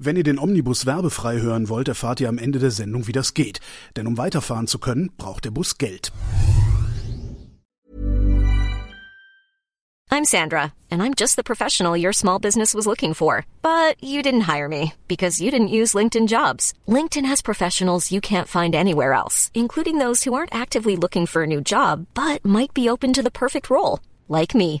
Wenn ihr den Omnibus werbefrei hören wollt, erfahrt ihr am Ende der Sendung, wie das geht. Denn um weiterfahren zu können, braucht der Bus Geld. I'm Sandra, and I'm just the professional your small business was looking for. But you didn't hire me because you didn't use LinkedIn jobs. LinkedIn has professionals you can't find anywhere else, including those who aren't actively looking for a new job, but might be open to the perfect role, like me.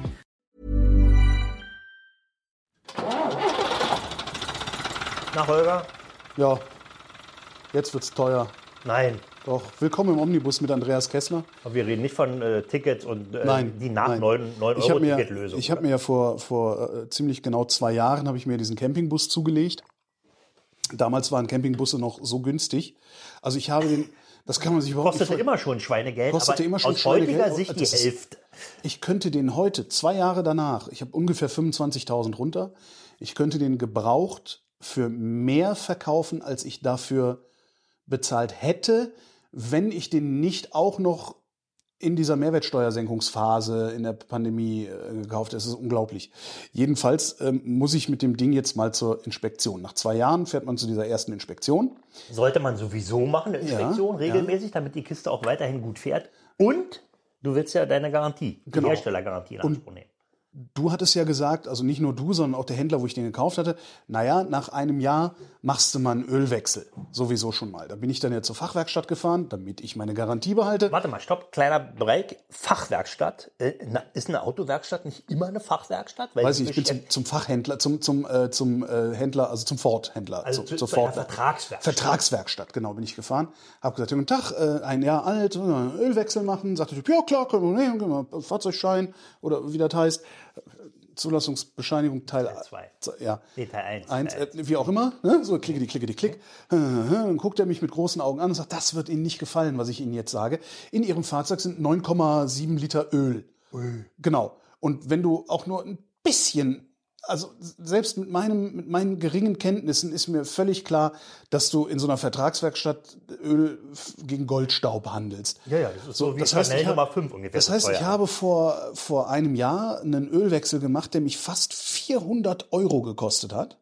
Na, Holger? Ja, jetzt wird's teuer. Nein. Doch, willkommen im Omnibus mit Andreas Kessler. Aber wir reden nicht von äh, Tickets und äh, Nein, die nach nein. 9, 9 Ich habe Euro mir, Ticketlösung. ich hab mir ja vor, vor äh, ziemlich genau zwei Jahren habe ich mir diesen Campingbus zugelegt. Damals waren Campingbusse noch so günstig. Also ich habe den, das kann man sich überhaupt Kostete nicht immer schon Schweinegeld, Kostete immer schon aus Schweinegeld. heutiger Sicht die ist- Hälfte. Ich könnte den heute, zwei Jahre danach, ich habe ungefähr 25.000 runter, ich könnte den gebraucht für mehr verkaufen, als ich dafür bezahlt hätte, wenn ich den nicht auch noch in dieser Mehrwertsteuersenkungsphase in der Pandemie äh, gekauft. Das ist unglaublich. Jedenfalls ähm, muss ich mit dem Ding jetzt mal zur Inspektion. Nach zwei Jahren fährt man zu dieser ersten Inspektion. Sollte man sowieso machen, eine Inspektion, Ja, regelmäßig, damit die Kiste auch weiterhin gut fährt. Und du willst ja deine Garantie, die Genau. Herstellergarantie in Anspruch nehmen. Du hattest ja gesagt, also nicht nur du, sondern auch der Händler, wo ich den gekauft hatte, naja, nach einem Jahr machst du mal einen Ölwechsel. Sowieso schon mal. Da bin ich dann ja zur Fachwerkstatt gefahren, damit ich meine Garantie behalte. Warte mal, stopp, kleiner Break. Fachwerkstatt. Äh, na, ist eine Autowerkstatt nicht immer eine Fachwerkstatt? Weil Weiß ich, ich bin zum, zum Fachhändler, zum, zum, äh, zum äh, Händler, also zum Ford-Händler. Also zu, zu- zur zu Ford Vertragswerkstatt. Vertragswerkstatt, genau, bin ich gefahren. Hab gesagt, guten Tag, äh, ein Jahr alt, Ölwechsel machen. Sagte der Typ, ja klar, können wir nehmen, Fahrzeugschein oder wie das heißt. Zulassungsbescheinigung Teil zwei. Ja. Nee, Teil eins. Eins, Teil äh, wie auch immer, ne? so klicke die, klicke die, klick. Dann guckt er mich mit großen Augen an und sagt, das wird Ihnen nicht gefallen, was ich Ihnen jetzt sage. In Ihrem Fahrzeug sind 9,7 Liter Öl. Genau. Und wenn du auch nur ein bisschen, also selbst mit, meinem, mit meinen geringen Kenntnissen ist mir völlig klar, dass du in so einer Vertragswerkstatt Öl gegen Goldstaub handelst. Ja, ja, das ist so, wie das heißt, Nummer 5 ungefähr. Das heißt, ich habe vor, vor einem Jahr einen Ölwechsel gemacht, der mich fast 400 Euro gekostet hat.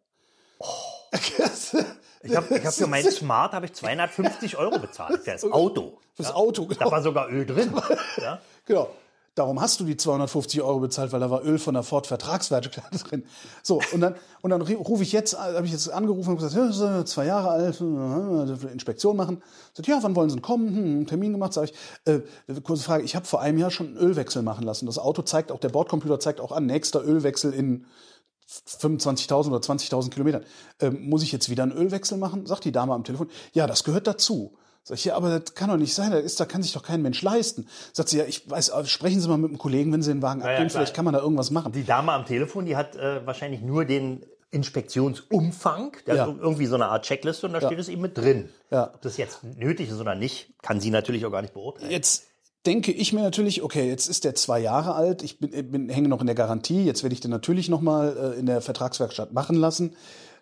Ich habe ich hab für mein Smart habe ich 250 Euro bezahlt für das Auto. Fürs Auto, Da genau. war sogar Öl drin. Ja? Genau. Darum hast du die 250 Euro bezahlt, weil da war Öl von der Ford Vertragswerkstatt drin. So, und dann, und dann rufe ich jetzt, habe ich jetzt angerufen und gesagt, zwei Jahre alt, äh, Inspektion machen. Sagt, ja, wann wollen Sie denn kommen? Hm, Termin gemacht, sage ich. Äh, kurze Frage, ich habe vor einem Jahr schon einen Ölwechsel machen lassen. Das Auto zeigt auch, der Bordcomputer zeigt auch an, nächster Ölwechsel in 25.000 oder 20.000 Kilometern. Ähm, muss ich jetzt wieder einen Ölwechsel machen? Sagt die Dame am Telefon. Ja, das gehört dazu. Sag ich, ja, aber das kann doch nicht sein. Das ist, da kann sich doch kein Mensch leisten. Sagt sie, ja, ich weiß, aber sprechen Sie mal mit einem Kollegen, wenn Sie den Wagen ja, abgeben, klar. vielleicht kann man da irgendwas machen. Die Dame am Telefon, die hat äh, wahrscheinlich nur den Inspektionsumfang. Der Ja. irgendwie so eine Art Checkliste und da Ja. steht es eben mit drin. Ja. Ob das jetzt nötig ist oder nicht, kann sie natürlich auch gar nicht beurteilen. Jetzt denke ich mir natürlich, okay, jetzt ist der zwei Jahre alt, ich bin, bin, hänge noch in der Garantie, jetzt werde ich den natürlich noch mal äh, in der Vertragswerkstatt machen lassen.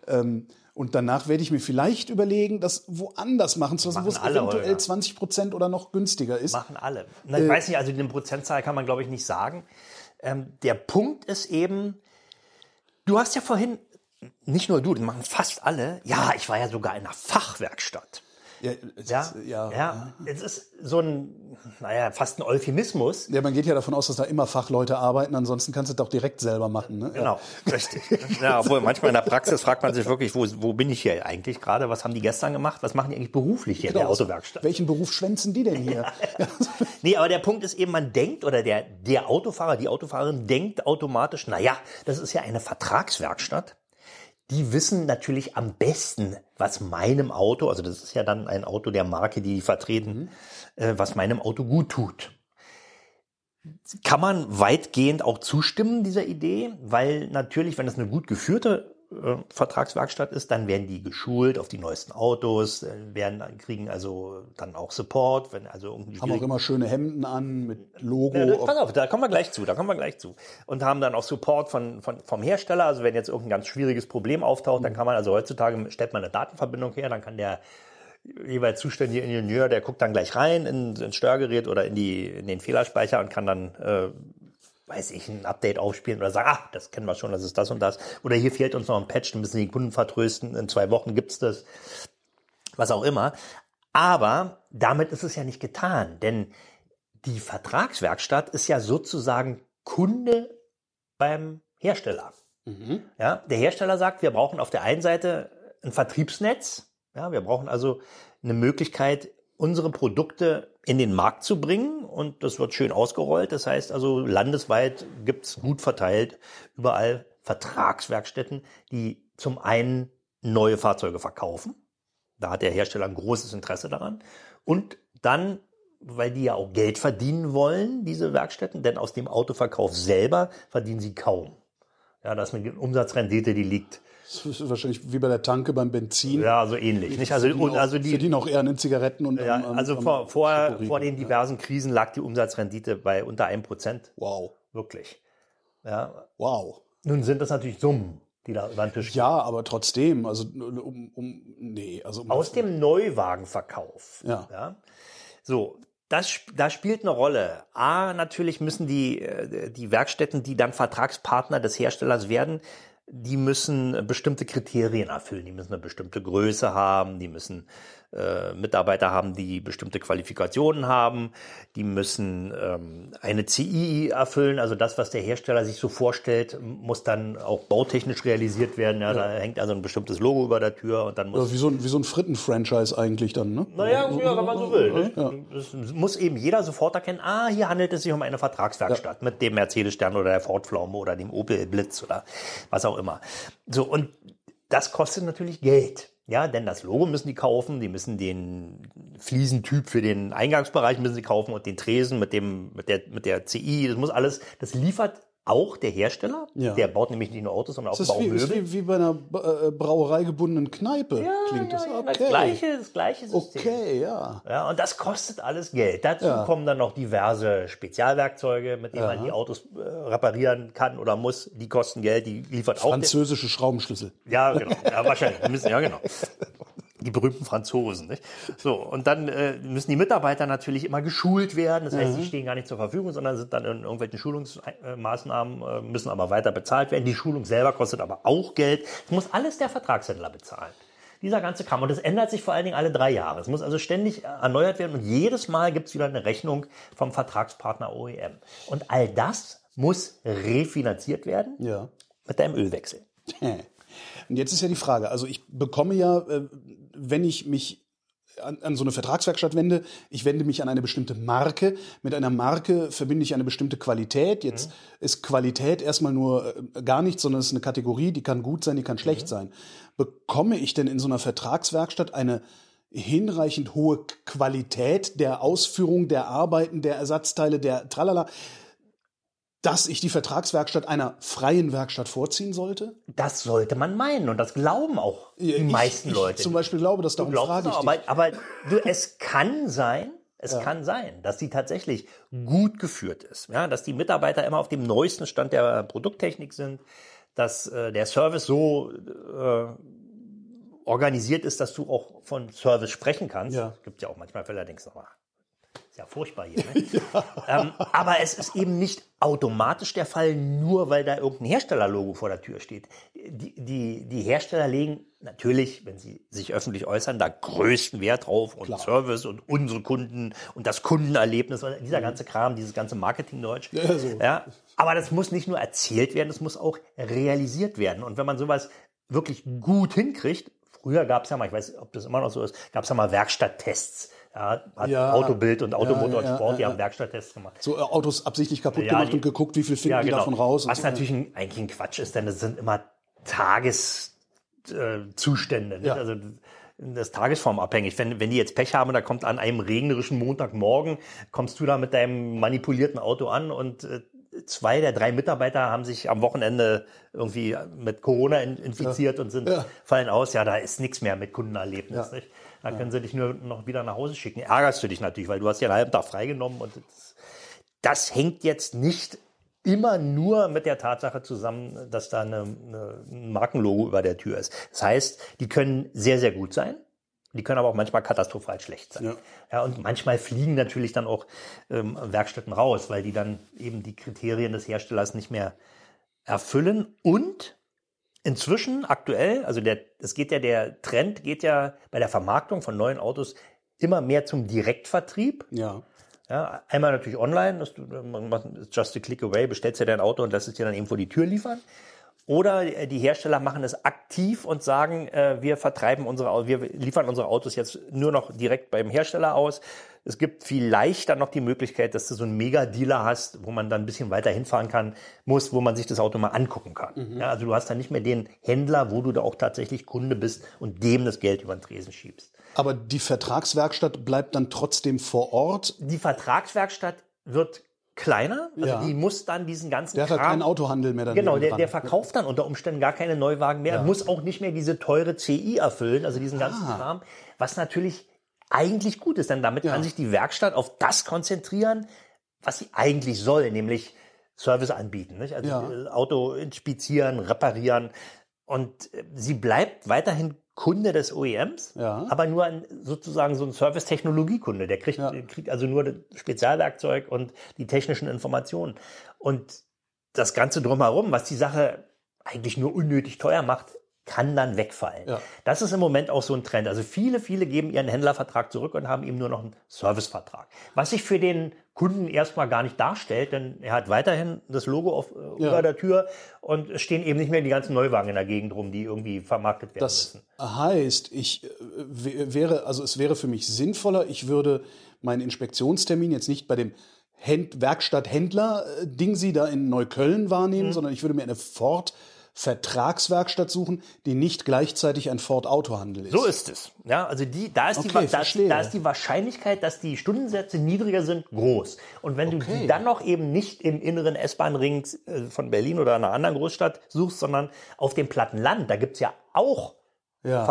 Ähm, und danach werde ich mir vielleicht überlegen, das woanders machen zu lassen, wo es eventuell Holger. 20 Prozent oder noch günstiger ist. Machen alle. Na, ich weiß nicht, also den Prozentzahl kann man, glaube ich, nicht sagen. Ähm, der Punkt ist eben, du hast ja vorhin, nicht nur du, das machen fast alle, ja, ich war ja sogar in einer Fachwerkstatt. Ja, es Ja, ist, ja, ja. es ist so ein, naja, fast ein Euphemismus. Ja, man geht ja davon aus, dass da immer Fachleute arbeiten, ansonsten kannst du es doch direkt selber machen. Ne? Genau, richtig. Ja, obwohl manchmal in der Praxis fragt man sich wirklich, wo, wo bin ich hier eigentlich gerade? Was haben die gestern gemacht? Was machen die eigentlich beruflich hier in der Genau. Autowerkstatt? Welchen Beruf schwänzen die denn hier? Nee, aber der Punkt ist eben, man denkt, oder der, der Autofahrer, die Autofahrerin denkt automatisch, naja, das ist ja eine Vertragswerkstatt. Die wissen natürlich am besten, was meinem Auto, also das ist ja dann ein Auto der Marke, die die vertreten, äh, was meinem Auto gut tut. Kann man weitgehend auch zustimmen dieser Idee, weil natürlich, wenn es eine gut geführte äh, Vertragswerkstatt ist, dann werden die geschult auf die neuesten Autos, äh, werden kriegen also dann auch Support, wenn also irgendwie Haben auch immer schöne Hemden an mit Logo. ja, pass auf, da kommen wir gleich zu, da kommen wir gleich zu. Und haben dann auch Support von, von, vom Hersteller. Also wenn jetzt irgendein ganz schwieriges Problem auftaucht, dann kann man, also heutzutage stellt man eine Datenverbindung her, dann kann der jeweils zuständige Ingenieur, der guckt dann gleich rein in, ins Störgerät oder in, die, in den Fehlerspeicher und kann dann, äh, weiß ich, ein Update aufspielen oder sagen, ah, das kennen wir schon, das ist das und das. Oder hier fehlt uns noch ein Patch, dann müssen die Kunden vertrösten, in zwei Wochen gibt's das was auch immer. Aber damit ist es ja nicht getan, denn die Vertragswerkstatt ist ja sozusagen Kunde beim Hersteller. Ja, der Hersteller sagt, wir brauchen auf der einen Seite ein Vertriebsnetz. Ja, wir brauchen also eine Möglichkeit, unsere Produkte in den Markt zu bringen und das wird schön ausgerollt. Das heißt also, landesweit gibt's gut verteilt überall Vertragswerkstätten, die zum einen neue Fahrzeuge verkaufen. Da hat der Hersteller ein großes Interesse daran. Und dann, weil die ja auch Geld verdienen wollen, diese Werkstätten, denn aus dem Autoverkauf selber verdienen sie kaum. Ja, da ist eine Umsatzrendite, die liegt Das ist wahrscheinlich wie bei der Tanke beim Benzin. ja so ähnlich. Nicht? Also, und, also die, verdienen auch eher an den Zigaretten und ja, am- also am vor, vor, vor den diversen Krisen lag die Umsatzrendite bei unter einem Prozent. Wow. Wirklich. Ja. Wow. Nun sind das natürlich Summen, die da über den Tisch Ja, aber trotzdem, also um, um nee, also um aus dem Neuwagenverkauf. Ja. So, das, das spielt eine Rolle. A, natürlich müssen die, äh, die Werkstätten, die dann Vertragspartner des Herstellers werden, die müssen bestimmte Kriterien erfüllen. Die müssen eine bestimmte Größe haben, die müssen äh, Mitarbeiter haben, die bestimmte Qualifikationen haben, die müssen ähm, eine CI erfüllen. Also das, was der Hersteller sich so vorstellt, muss dann auch bautechnisch realisiert werden. Ja, Da hängt also ein bestimmtes Logo über der Tür und dann muss Also wie so ein, wie so ein Fritten-Franchise eigentlich dann, ne? naja, ja, wenn man so will. Ne? Das muss eben jeder sofort erkennen, ah, hier handelt es sich um eine Vertragswerkstatt mit dem Mercedes-Stern oder der Ford-Pflaume oder dem Opel Blitz oder was auch immer. So, und das kostet natürlich Geld. Ja, denn das Logo müssen die kaufen, die müssen den Fliesentyp für den Eingangsbereich müssen sie kaufen und den Tresen mit dem, mit der, mit der CI, das muss alles, das liefert auch der Hersteller. Ja. Der baut nämlich nicht nur Autos, sondern auch Das ist wie, ist wie, bei einer äh, Brauerei gebundenen Kneipe. Ja, klingt ja, das. ja, Okay. das gleiche, das gleiche System. Okay, ja. Ja, und das kostet alles Geld. Dazu Ja. kommen dann noch diverse Spezialwerkzeuge, mit denen man die Autos äh, reparieren kann oder muss. Die kosten Geld, die liefert auch. Französische Schraubenschlüssel. Ja, genau. Ja, wahrscheinlich. Ja, genau. Die berühmten Franzosen. Nicht? So, und dann äh, müssen die Mitarbeiter natürlich immer geschult werden. Das heißt, die stehen gar nicht zur Verfügung, sondern sind dann in irgendwelchen Schulungsmaßnahmen, äh, müssen aber weiter bezahlt werden. Die Schulung selber kostet aber auch Geld. Das muss alles der Vertragshändler bezahlen. Dieser ganze Kram. Und das ändert sich vor allen Dingen alle drei Jahre. Es muss also ständig erneuert werden und jedes Mal gibt es wieder eine Rechnung vom Vertragspartner OEM. Und all das muss refinanziert werden Ja. mit einem Ölwechsel. Und jetzt ist ja die Frage, also ich bekomme ja, äh, wenn ich mich an, an so eine Vertragswerkstatt wende, ich wende mich an eine bestimmte Marke. Mit einer Marke verbinde ich eine bestimmte Qualität. Jetzt ist Qualität erstmal nur äh, gar nichts, sondern es ist eine Kategorie, die kann gut sein, die kann schlecht sein. Bekomme ich denn in so einer Vertragswerkstatt eine hinreichend hohe Qualität der Ausführung der Arbeiten, der Ersatzteile, der Tralala, dass ich die Vertragswerkstatt einer freien Werkstatt vorziehen sollte? Das sollte man meinen und das glauben auch die Ich- meisten ich Leute. zum Beispiel glaube das, darum frage ich auch, dich. aber, aber du, es kann sein, es kann sein, dass die tatsächlich gut geführt ist, ja, dass die Mitarbeiter immer auf dem neuesten Stand der Produkttechnik sind, dass äh, der Service so äh, organisiert ist, dass du auch von Service sprechen kannst. Ja. Es gibt ja auch manchmal Fälle, denkst du, ist ja furchtbar hier. Ne? ähm, aber es ist eben nicht automatisch der Fall, nur weil da irgendein Herstellerlogo vor der Tür steht. Die, die, die Hersteller legen natürlich, wenn sie sich öffentlich äußern, da größten Wert drauf und Service und unsere Kunden und das Kundenerlebnis und dieser ganze Kram, dieses ganze Marketingdeutsch. Mhm. Ja, so. ja, aber das muss nicht nur erzählt werden, das muss auch realisiert werden. Und wenn man sowas wirklich gut hinkriegt, früher gab es ja mal, ich weiß nicht, ob das immer noch so ist, gab es ja mal Werkstatttests. Ja, hat Ja. Autobild und Automotor Ja, und Sport, die haben Werkstatttests gemacht. So äh, Autos absichtlich kaputt gemacht die- und geguckt, wie viel finden die davon raus. Was so. natürlich ein, eigentlich ein Quatsch ist, denn es sind immer Tages, Zustände. Nicht? Ja. Also das ist tagesformabhängig. Wenn, wenn die jetzt Pech haben, da kommt an einem regnerischen Montagmorgen, kommst du da mit deinem manipulierten Auto an und äh, zwei der drei Mitarbeiter haben sich am Wochenende irgendwie mit Corona in, infiziert und sind Ja. fallen aus. Ja, da ist nichts mehr mit Kundenerlebnis. Ja. Nicht? Da können sie dich nur noch wieder nach Hause schicken. Ärgerst du dich natürlich, weil du hast ja einen halben Tag freigenommen und das, das hängt jetzt nicht immer nur mit der Tatsache zusammen, dass da eine, eine, ein Markenlogo über der Tür ist. Das heißt, die können sehr, sehr gut sein. Die können aber auch manchmal katastrophal schlecht sein. Ja. Ja, und manchmal fliegen natürlich dann auch ähm, Werkstätten raus, weil die dann eben die Kriterien des Herstellers nicht mehr erfüllen. Und inzwischen aktuell, also der, es geht ja, der Trend geht ja bei der Vermarktung von neuen Autos immer mehr zum Direktvertrieb. Ja. Ja, einmal natürlich online, dass du, man just a click away, bestellst dir dein Auto und lässt es dir dann eben vor die Tür liefern. Oder äh, die Hersteller machen es aktiv und sagen, äh, wir vertreiben unsere, wir liefern unsere Autos jetzt nur noch direkt beim Hersteller aus. Es gibt vielleicht dann noch die Möglichkeit, dass du so einen Mega-Dealer hast, wo man dann ein bisschen weiter hinfahren kann, muss, wo man sich das Auto mal angucken kann. Ja, also du hast dann nicht mehr den Händler, wo du da auch tatsächlich Kunde bist und dem das Geld über den Tresen schiebst. Aber die Vertragswerkstatt bleibt dann trotzdem vor Ort. Die Vertragswerkstatt wird kleiner, also Ja. die muss dann diesen ganzen Der hat halt Kram, keinen Autohandel mehr dann Genau, der, der verkauft dann unter Umständen gar keine Neuwagen mehr, muss auch nicht mehr diese teure CI erfüllen, also diesen ganzen Ah. Kram, was natürlich eigentlich gut ist, denn damit kann sich die Werkstatt auf das konzentrieren, was sie eigentlich soll, nämlich Service anbieten, nicht? also Ja. äh, Auto inspizieren, reparieren und äh, sie bleibt weiterhin Kunde des OEMs, Ja. aber nur ein, sozusagen so ein Service-Technologiekunde. Der kriegt, Ja. kriegt also nur das Spezialwerkzeug und die technischen Informationen. Und das Ganze drumherum, was die Sache eigentlich nur unnötig teuer macht, kann dann wegfallen. Ja. Das ist im Moment auch so ein Trend. Also viele, viele geben ihren Händlervertrag zurück und haben eben nur noch einen Servicevertrag. Was sich für den Kunden erstmal gar nicht darstellt, denn er hat weiterhin das Logo auf, äh, Ja. über der Tür und es stehen eben nicht mehr die ganzen Neuwagen in der Gegend rum, die irgendwie vermarktet werden Das müssen. heißt, ich äh, wäre, also es wäre für mich sinnvoller, ich würde meinen Inspektionstermin jetzt nicht bei dem Händ Werkstatthändler äh, Ding sie da in Neukölln Mhm. wahrnehmen, sondern ich würde mir eine Ford Vertragswerkstatt suchen, die nicht gleichzeitig ein Ford Autohandel ist. So ist es. Ja, also die, da ist, die, Okay, da, ist, verstehe. da ist die Wahrscheinlichkeit, dass die Stundensätze niedriger sind, groß. Und wenn du Okay. die dann noch eben nicht im inneren S-Bahn-Ring äh, von Berlin oder einer anderen Großstadt suchst, sondern auf dem platten Land, da gibt's ja auch Ja.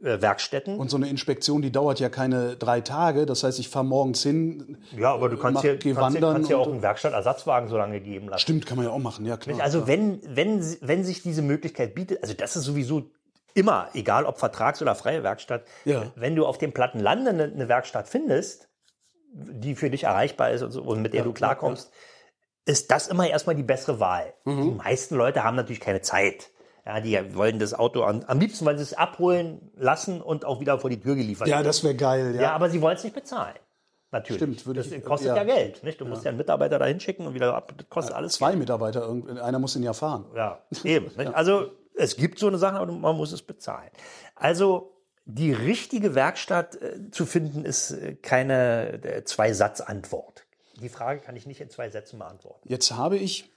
Vertragswerkstätten. Und so eine Inspektion, die dauert ja keine drei Tage. Das heißt, ich fahre morgens hin. ja, aber du kannst mach- geh kannst, kannst dir auch einen Werkstattersatzwagen so lange geben lassen. Stimmt, kann man ja auch machen, ja klar. Also wenn, wenn, wenn sich diese Möglichkeit bietet, also das ist sowieso immer, egal ob Vertrags- oder freie Werkstatt, Ja. wenn du auf dem platten Lande eine, eine Werkstatt findest, die für dich erreichbar ist und, so, und mit der du klarkommst, ist das immer erstmal die bessere Wahl. Mhm. Die meisten Leute haben natürlich keine Zeit. Ja, die wollen das Auto an, am liebsten wollen sie es abholen lassen und auch wieder vor die Tür geliefert. ja, das wäre geil. Ja. ja, aber sie wollen es nicht bezahlen. Natürlich. Stimmt, würde das ich- kostet ja. ja, Geld. Nicht? Du musst ja einen Mitarbeiter da hinschicken und wieder ab. Das kostet alles Zwei Mitarbeiter, irgend- einer muss ihn ja fahren. ja, eben. Also es gibt so eine Sache, aber man muss es bezahlen. Also die richtige Werkstatt äh, zu finden, ist äh, keine äh, Zwei-Satz-Antwort. Die Frage kann ich nicht in zwei Sätzen beantworten. Jetzt habe ich,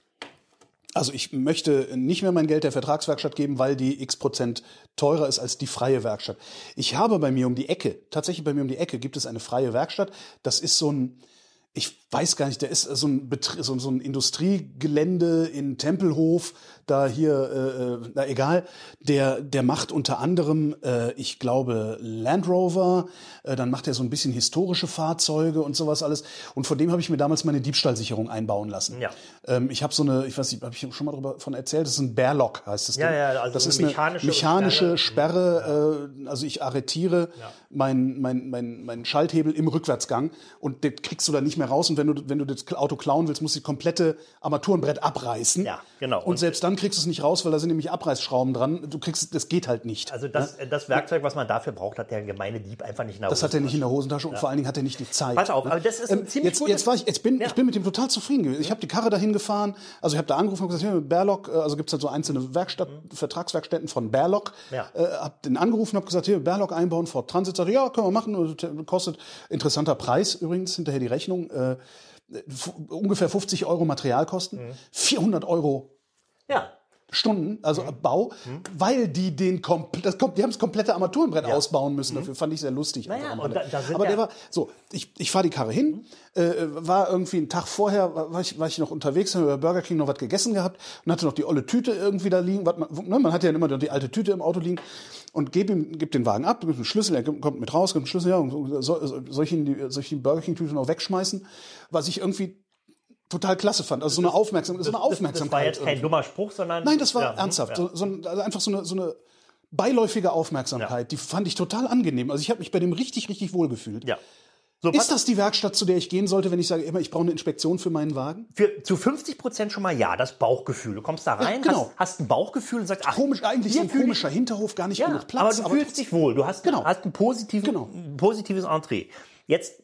also ich möchte nicht mehr mein Geld der Vertragswerkstatt geben, weil die x Prozent teurer ist als die freie Werkstatt. Ich habe bei mir um die Ecke, tatsächlich bei mir um die Ecke gibt es eine freie Werkstatt. Das ist so ein, ich weiß gar nicht, der ist so ein, Betrie so, so ein Industriegelände in Tempelhof, da hier, äh, äh, na egal, der, der macht unter anderem, äh, ich glaube, Land Rover, äh, dann macht er so ein bisschen historische Fahrzeuge und sowas alles. Und von dem habe ich mir damals meine Diebstahlsicherung einbauen lassen. Ja. Ähm, ich habe so eine, ich weiß nicht, habe ich schon mal darüber von erzählt, das ist ein Bearlock, heißt das. Ja, Ding. ja, also das eine ist eine mechanische mechanische Sperre, äh, also ich arretiere mein, mein, mein, mein Schalthebel im Rückwärtsgang und den kriegst du da nicht mehr raus. Und wenn du, wenn du das Auto klauen willst, musst du die komplette Armaturenbrett abreißen. Ja, genau. Und, selbst dann kriegst du es nicht raus, weil da sind nämlich Abreißschrauben dran. Du kriegst, das geht halt nicht. Also das, das Werkzeug, was man dafür braucht, hat der gemeine Dieb einfach nicht in der Das hat er nicht in der Hosentasche und vor allen Dingen hat er nicht die Zeit. Pass auf, ne? aber das ist ein ziemlich jetzt, jetzt war ich, jetzt bin, Ja. ich bin mit dem total zufrieden gewesen. Ich habe die Karre dahin gefahren, also ich habe da angerufen und gesagt, hier, Berlock, äh, also gibt's halt so einzelne Werkstatt, Vertragswerkstätten von Berlock. Mhm. Ja. Äh, hab den angerufen, habe gesagt, hier, Berlock einbauen, Ford Transit. Sagte, ja, können wir machen, te- kostet interessanter Preis übrigens, hinterher die Rechnung, äh, ungefähr 50 Euro Materialkosten, Mhm. 400 Euro Ja, Stunden, also Mhm. Bau, weil die den komplett, das kommt, die haben das komplette Armaturenbrett ausbauen müssen. Dafür fand ich sehr lustig. Mhm. Naja, er- da- da Aber der ja- war so. Ich, ich fahre die Karre hin, äh, war irgendwie einen Tag vorher, war ich, war ich noch unterwegs, habe bei Burger King noch was gegessen gehabt und hatte noch die olle Tüte irgendwie da liegen. Man, ne, man hat ja immer noch die alte Tüte im Auto liegen und gebe ihm, gib den Wagen ab, gibt einen Schlüssel, er kommt mit raus, gibt einen Schlüssel, ja, und soll, soll ich ihn die, soll ich die Burger King Tüte noch wegschmeißen? Was ich irgendwie total klasse fand. Also so eine Aufmerksamkeit, so eine Das, das Aufmerksamkeit. war jetzt kein dummer Spruch, sondern. Nein, das war Ja, ernsthaft. ja. So, so, also einfach so eine, so eine beiläufige Aufmerksamkeit. Die fand ich total angenehm. Also ich habe mich bei dem richtig, richtig wohl gefühlt. Ja. So, Ist das die Werkstatt, zu der ich gehen sollte, wenn ich sage, immer, ich brauche eine Inspektion für meinen Wagen? für, zu 50 Prozent schon mal ja, das Bauchgefühl. Du kommst da rein, genau. hast, hast ein Bauchgefühl und sagst, ach, Komisch, eigentlich so ein fühl ich- komischer Hinterhof, gar nicht Ja, genug Platz. aber du fühlst dich wohl. Du hast, Genau. hast ein, positiven, Genau. ein positives Entree. Jetzt,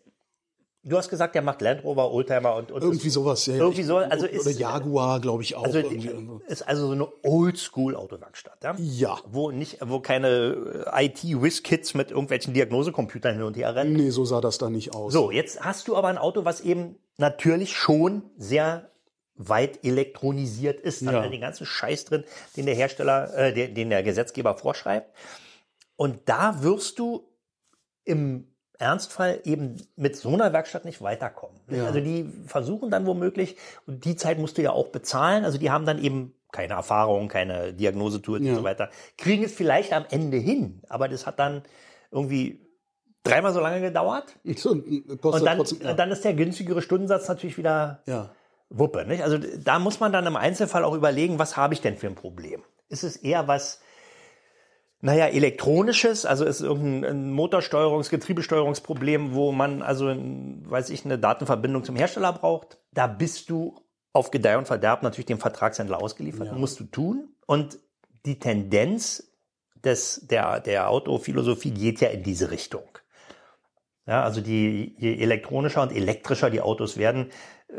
du hast gesagt, der macht Land Rover, Oldtimer und, und irgendwie sowas. Ja. Irgendwie so, also Oder ist- Jaguar, glaube ich auch. Also ist also so eine Oldschool-Autowerkstatt, ja? Ja. Wo nicht, wo keine äh, IT-Whiz-Kids mit irgendwelchen Diagnosecomputern hin und her rennen. Nee, so sah das da nicht aus. So, jetzt hast du aber ein Auto, was eben natürlich schon sehr weit elektronisiert ist. Da Ja. hat den ganzen Scheiß drin, den der Hersteller, äh, den, den der Gesetzgeber vorschreibt. Und da wirst du im Ernstfall eben mit so einer Werkstatt nicht weiterkommen. Ja. Also die versuchen dann womöglich, und die Zeit musst du ja auch bezahlen, also die haben dann eben keine Erfahrung, keine Diagnosetools Ja. und so weiter, kriegen es vielleicht am Ende hin, aber das hat dann irgendwie dreimal so lange gedauert. So, Und dann, trotzdem, ja. dann ist der günstigere Stundensatz natürlich wieder ja. Wuppe. Nicht? Also da muss man dann im Einzelfall auch überlegen, was habe ich denn für ein Problem? Ist es eher was, naja, elektronisches, also ist irgendein ein Motorsteuerungs-, Getriebesteuerungsproblem, wo man also, weiß ich, eine Datenverbindung zum Hersteller braucht? Da bist du auf Gedeih und Verderb natürlich dem Vertragshändler ausgeliefert. Musst du tun. Und die Tendenz des, der, der Autophilosophie geht ja in diese Richtung. Ja, also die, je elektronischer und elektrischer die Autos werden, äh,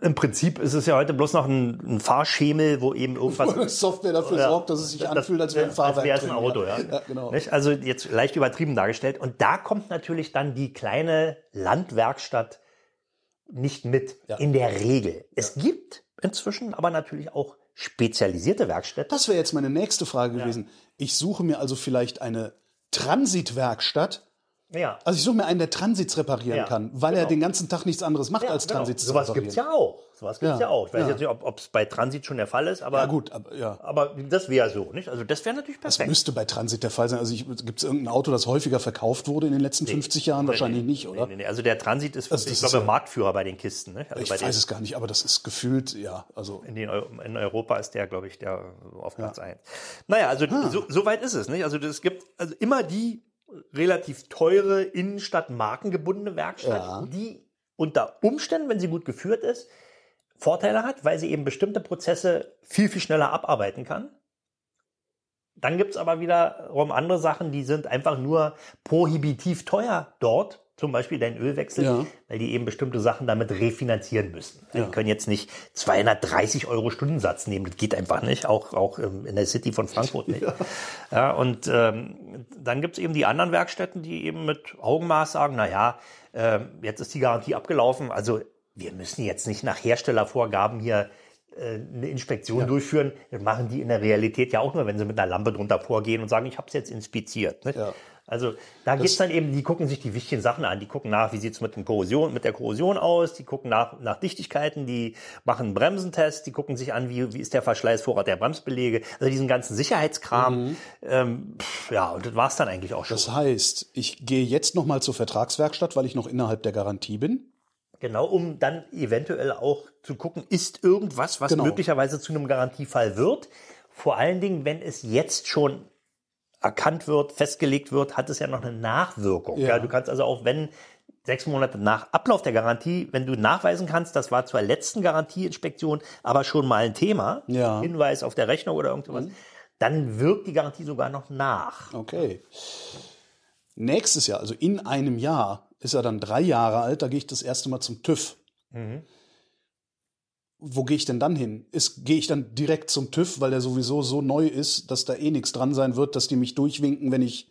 im Prinzip ist es ja heute bloß noch ein, ein Fahrschemel, wo eben irgendwas Software dafür Ja. sorgt, dass es sich anfühlt, als wäre ein als Fahrwerk wäre es ein Auto, ja. ja genau. Nicht? Also jetzt leicht übertrieben dargestellt. Und da kommt natürlich dann die kleine Landwerkstatt nicht mit. Ja. In der Regel. Es gibt inzwischen aber natürlich auch spezialisierte Werkstätten. Das wäre jetzt meine nächste Frage gewesen. Ich suche mir also vielleicht eine Transitwerkstatt. Ja. Also ich suche mir einen, der Transits reparieren Ja, kann, weil er genau. den ganzen Tag nichts anderes macht, Ja, als genau. Transits zu Sowas reparieren. gibt's ja auch. Sowas gibt's ja, Ja, auch. Ich weiß jetzt nicht, ob es bei Transit schon der Fall ist, aber, Ja gut, aber ja. aber das wäre so, nicht? Also das wäre natürlich Das perfekt. müsste bei Transit der Fall sein. Also gibt es irgendein Auto, das häufiger verkauft wurde in den letzten 50 Jahren? Wahrscheinlich nicht, oder? Nee, nee, nee. Also der Transit ist, Also ich das glaube, ist ja- Marktführer bei den Kisten. Nicht? Also Ich weiß es gar nicht, aber das ist gefühlt, ja, also in, den, in Europa ist der, glaube ich, der auf Platz eins. Naja, also so, so weit ist es. Nicht? Also es gibt also immer die relativ teure Innenstadt-markengebundene Werkstatt, Ja. die unter Umständen, wenn sie gut geführt ist, Vorteile hat, weil sie eben bestimmte Prozesse viel, viel schneller abarbeiten kann. Dann gibt's aber wiederum andere Sachen, die sind einfach nur prohibitiv teuer dort. Zum Beispiel dein Ölwechsel, Ja. weil die eben bestimmte Sachen damit refinanzieren müssen. Ja. Die können jetzt nicht 230 Euro Stundensatz nehmen. Das geht einfach nicht, auch, auch ähm, in der City von Frankfurt nicht. Ja. und ähm, dann gibt's eben die anderen Werkstätten, die eben mit Augenmaß sagen, na ja, ähm, jetzt ist die Garantie abgelaufen. Also wir müssen jetzt nicht nach Herstellervorgaben hier äh, eine Inspektion durchführen. Das machen die in der Realität ja auch nur, wenn sie mit einer Lampe drunter vorgehen und sagen, ich habe es jetzt inspiziert. Ja. Also da geht's dann eben, die gucken sich die wichtigen Sachen an. Die gucken nach, wie sieht's mit, dem Korrosion, mit der Korrosion aus. Die gucken nach, nach Dichtigkeiten. Die machen einen Bremsentest. Die gucken sich an, wie, wie ist der Verschleißvorrat der Bremsbeläge. Also diesen ganzen Sicherheitskram. Ähm, pff, ja, und das war's dann eigentlich auch schon. das heißt, ich gehe jetzt noch mal zur Vertragswerkstatt, weil ich noch innerhalb der Garantie bin. Genau, um dann eventuell auch zu gucken, ist irgendwas, was Genau. möglicherweise zu einem Garantiefall wird. Vor allen Dingen, wenn es jetzt schon erkannt wird, festgelegt wird, hat es ja noch eine Nachwirkung. Ja. Ja. du kannst also auch, wenn sechs Monate nach Ablauf der Garantie, wenn du nachweisen kannst, das war zur letzten Garantieinspektion aber schon mal ein Thema, Ja. Hinweis auf der Rechnung oder irgendwas, dann wirkt die Garantie sogar noch nach. Okay. Nächstes Jahr, also in einem Jahr, ist er dann drei Jahre alt, da gehe ich das erste Mal zum TÜV. Wo gehe ich denn dann hin? Gehe ich dann direkt zum TÜV, weil der sowieso so neu ist, dass da eh nichts dran sein wird, dass die mich durchwinken, wenn ich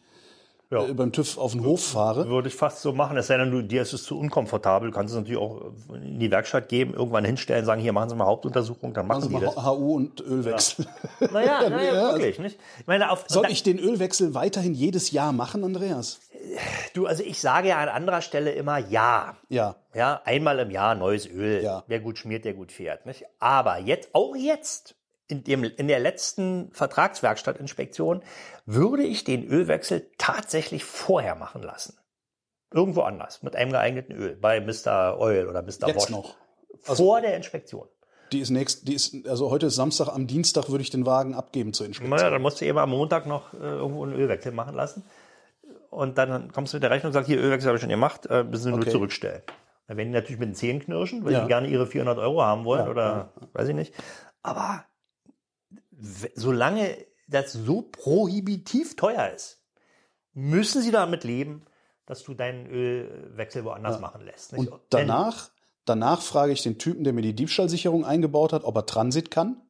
Ja. äh, beim TÜV auf den Hof fahre. Würde ich fast so machen, es sei denn, du, dir ist es zu unkomfortabel, du kannst es natürlich auch in die Werkstatt geben, irgendwann hinstellen, sagen, hier machen Sie mal Hauptuntersuchung, dann machen Also die mal das. HU und Ölwechsel. Naja, naja, Ja, wirklich, nicht? Ich meine, auf, Soll ich den Ölwechsel weiterhin jedes Jahr machen, Andreas? du, also ich sage ja an anderer Stelle immer ja. Ja. Ja, einmal im Jahr neues Öl. Ja. Wer gut schmiert, der gut fährt. Nicht? Aber jetzt, auch jetzt, in, dem, in der letzten Vertragswerkstattinspektion, würde ich den Ölwechsel tatsächlich vorher machen lassen. Irgendwo anders, mit einem geeigneten Öl, bei Mr. Oil oder Mr. Jetzt Bosch. noch. Vor der Inspektion. Die ist nächst, die ist, also heute ist Samstag, am Dienstag würde ich den Wagen abgeben zur Inspektion. Naja, dann musst du eben am Montag noch äh, irgendwo einen Ölwechsel machen lassen. Und dann kommst du mit der Rechnung und sagst, hier, Ölwechsel habe ich schon gemacht, äh, müssen nur Okay. zurückstellen. Dann werden die natürlich mit den Zähnen knirschen, weil Ja. die gerne ihre 400 Euro haben wollen Ja, oder weiß ich nicht. Aber solange das so prohibitiv teuer ist, müssen sie damit leben, dass du deinen Ölwechsel woanders machen lässt. nicht? Und danach, danach frage ich den Typen, der mir die Diebstahlsicherung eingebaut hat, ob er Transit kann.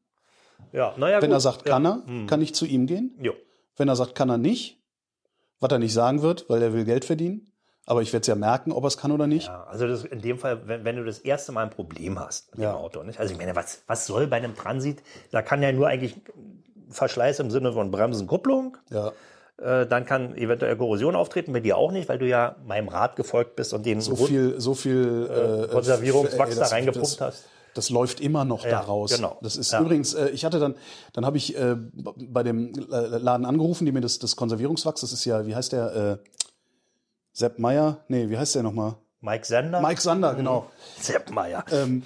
Wenn, ja, naja, Wenn gut. er sagt, ja. kann er, kann ich zu ihm gehen. Jo. Wenn er sagt, kann er nicht, was er nicht sagen wird, weil er will Geld verdienen. Aber ich werde es ja merken, ob er es kann oder nicht. Ja, also das, in dem Fall, wenn, wenn du das erste Mal ein Problem hast mit Ja. dem Auto, nicht? Also ich meine, was, was soll bei einem Transit? Da kann ja nur eigentlich Verschleiß im Sinne von Bremsen, Kupplung. Ja. Äh, dann kann eventuell Korrosion auftreten, bei dir auch nicht, weil du ja meinem Rat gefolgt bist und den So viel, so viel äh, Konservierungswachs äh, da reingepumpt hast. Das läuft immer noch Ja, daraus. genau. Das ist Ja. übrigens, äh, ich hatte dann, dann habe ich äh, bei dem äh, Laden angerufen, die mir das, das Konservierungswachs, das ist ja, wie heißt der, äh, Sepp Meier? Nee, wie heißt der nochmal? Mike Sender, Mike Sander, genau. Sepp Meier. Ähm,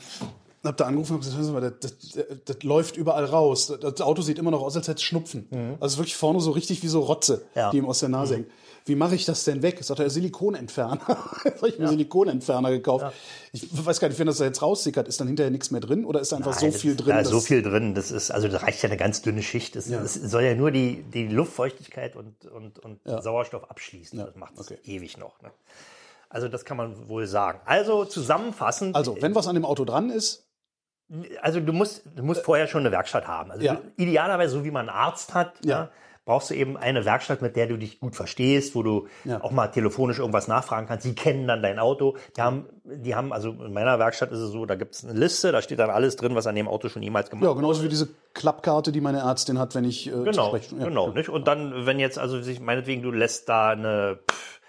hab da angerufen und gesagt, hören Sie mal, das, das, das läuft überall raus. Das Auto sieht immer noch aus, als hätte es Schnupfen. Also wirklich vorne so richtig wie so Rotze, Mhm. Ja. Mhm. die ihm aus der Nase hängt. Wie mache ich das denn weg? Sagt er, Silikonentferner. Habe ich mir Silikonentferner gekauft. Ich weiß gar nicht, wenn das da jetzt raussickert, ist dann hinterher nichts mehr drin oder ist da einfach Nein, so viel drin? Da so viel drin. Das ist, also da reicht ja eine ganz dünne Schicht. Das, Ja. soll ja nur die, die Luftfeuchtigkeit und, und, und Ja. Sauerstoff abschließen. Ja, Das macht es okay. ewig noch. Ne? Also das kann man wohl sagen. Also zusammenfassend. Also, wenn was an dem Auto dran ist, Also du musst, du musst vorher schon eine Werkstatt haben. Also Ja. idealerweise, so wie man einen Arzt hat, Ja. ja. Brauchst du eben eine Werkstatt, mit der du dich gut verstehst, wo du Ja. auch mal telefonisch irgendwas nachfragen kannst. Die kennen dann dein Auto. Die haben, die haben, also in meiner Werkstatt ist es so, da gibt es eine Liste, da steht dann alles drin, was an dem Auto schon jemals gemacht ja, genauso wie diese Klappkarte, die meine Ärztin hat, wenn ich äh, Genau, Sprechstunde- ja. genau, nicht? Und dann, wenn jetzt, also sich, meinetwegen, du lässt da eine, pff,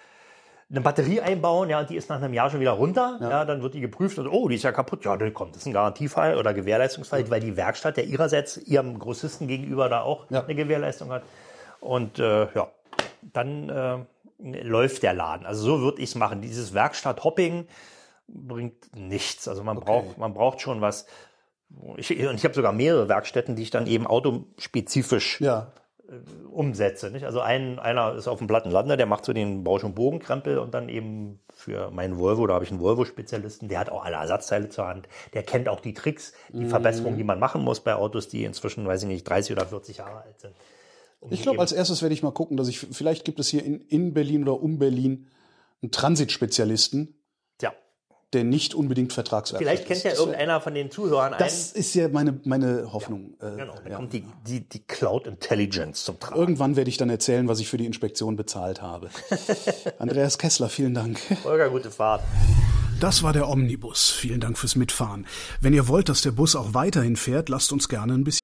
eine Batterie einbauen, ja, und die ist nach einem Jahr schon wieder runter, ja, dann wird die geprüft und, oh, die ist ja kaputt, ja, dann kommt, das ist ein Garantiefall oder Gewährleistungsfall, weil die Werkstatt ja ihrerseits ihrem Grossisten gegenüber da auch Ja. eine Gewährleistung hat. Und, äh, ja, dann äh, läuft der Laden. Also so würde ich es machen. Dieses Werkstatt-Hopping bringt nichts. Also man braucht, man braucht schon was. Ich, und ich habe sogar mehrere Werkstätten, die ich dann eben autospezifisch Ja, umsetze. Nicht? Also ein, einer ist auf dem Plattenlander, der macht so den Bausch- und Bogenkrempel und dann eben für meinen Volvo, da habe ich einen Volvo-Spezialisten, der hat auch alle Ersatzteile zur Hand, der kennt auch die Tricks, die Verbesserungen, die man machen muss bei Autos, die inzwischen, weiß ich nicht, 30 oder 40 Jahre alt sind. Ich glaube, als erstes werde ich mal gucken, dass ich, vielleicht gibt es hier in, in Berlin oder um Berlin einen Transitspezialisten, ja, der nicht unbedingt Vertragswerkstatt vielleicht kennt ist. ja irgendeiner von den Zuhörern Das ist ja meine, meine Hoffnung. Äh, einen. Genau, dann ja. kommt die, die, die Cloud Intelligence zum Tragen. Irgendwann werde ich dann erzählen, was ich für die Inspektion bezahlt habe. Andreas Kessler, vielen Dank. Holger, gute Fahrt. Das war der Omnibus. Vielen Dank fürs Mitfahren. Wenn ihr wollt, dass der Bus auch weiterhin fährt, lasst uns gerne ein bisschen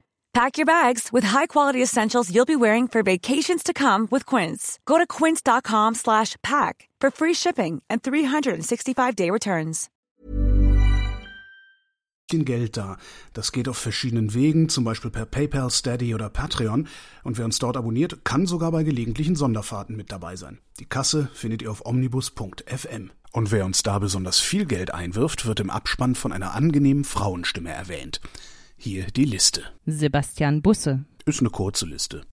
Pack your bags with high-quality essentials you'll be wearing for vacations to come with Quince. Go to quince.com slash pack for free shipping and 365-day returns. Geld da. Das geht auf verschiedenen Wegen, zum Beispiel per PayPal, Steady oder Patreon. Und wer uns dort abonniert, kann sogar bei gelegentlichen Sonderfahrten mit dabei sein. Die Kasse findet ihr auf omnibus.fm. Und wer uns da besonders viel Geld einwirft, wird im Abspann von einer angenehmen Frauenstimme erwähnt. Hier die Liste. Sebastian Busse. Ist eine kurze Liste.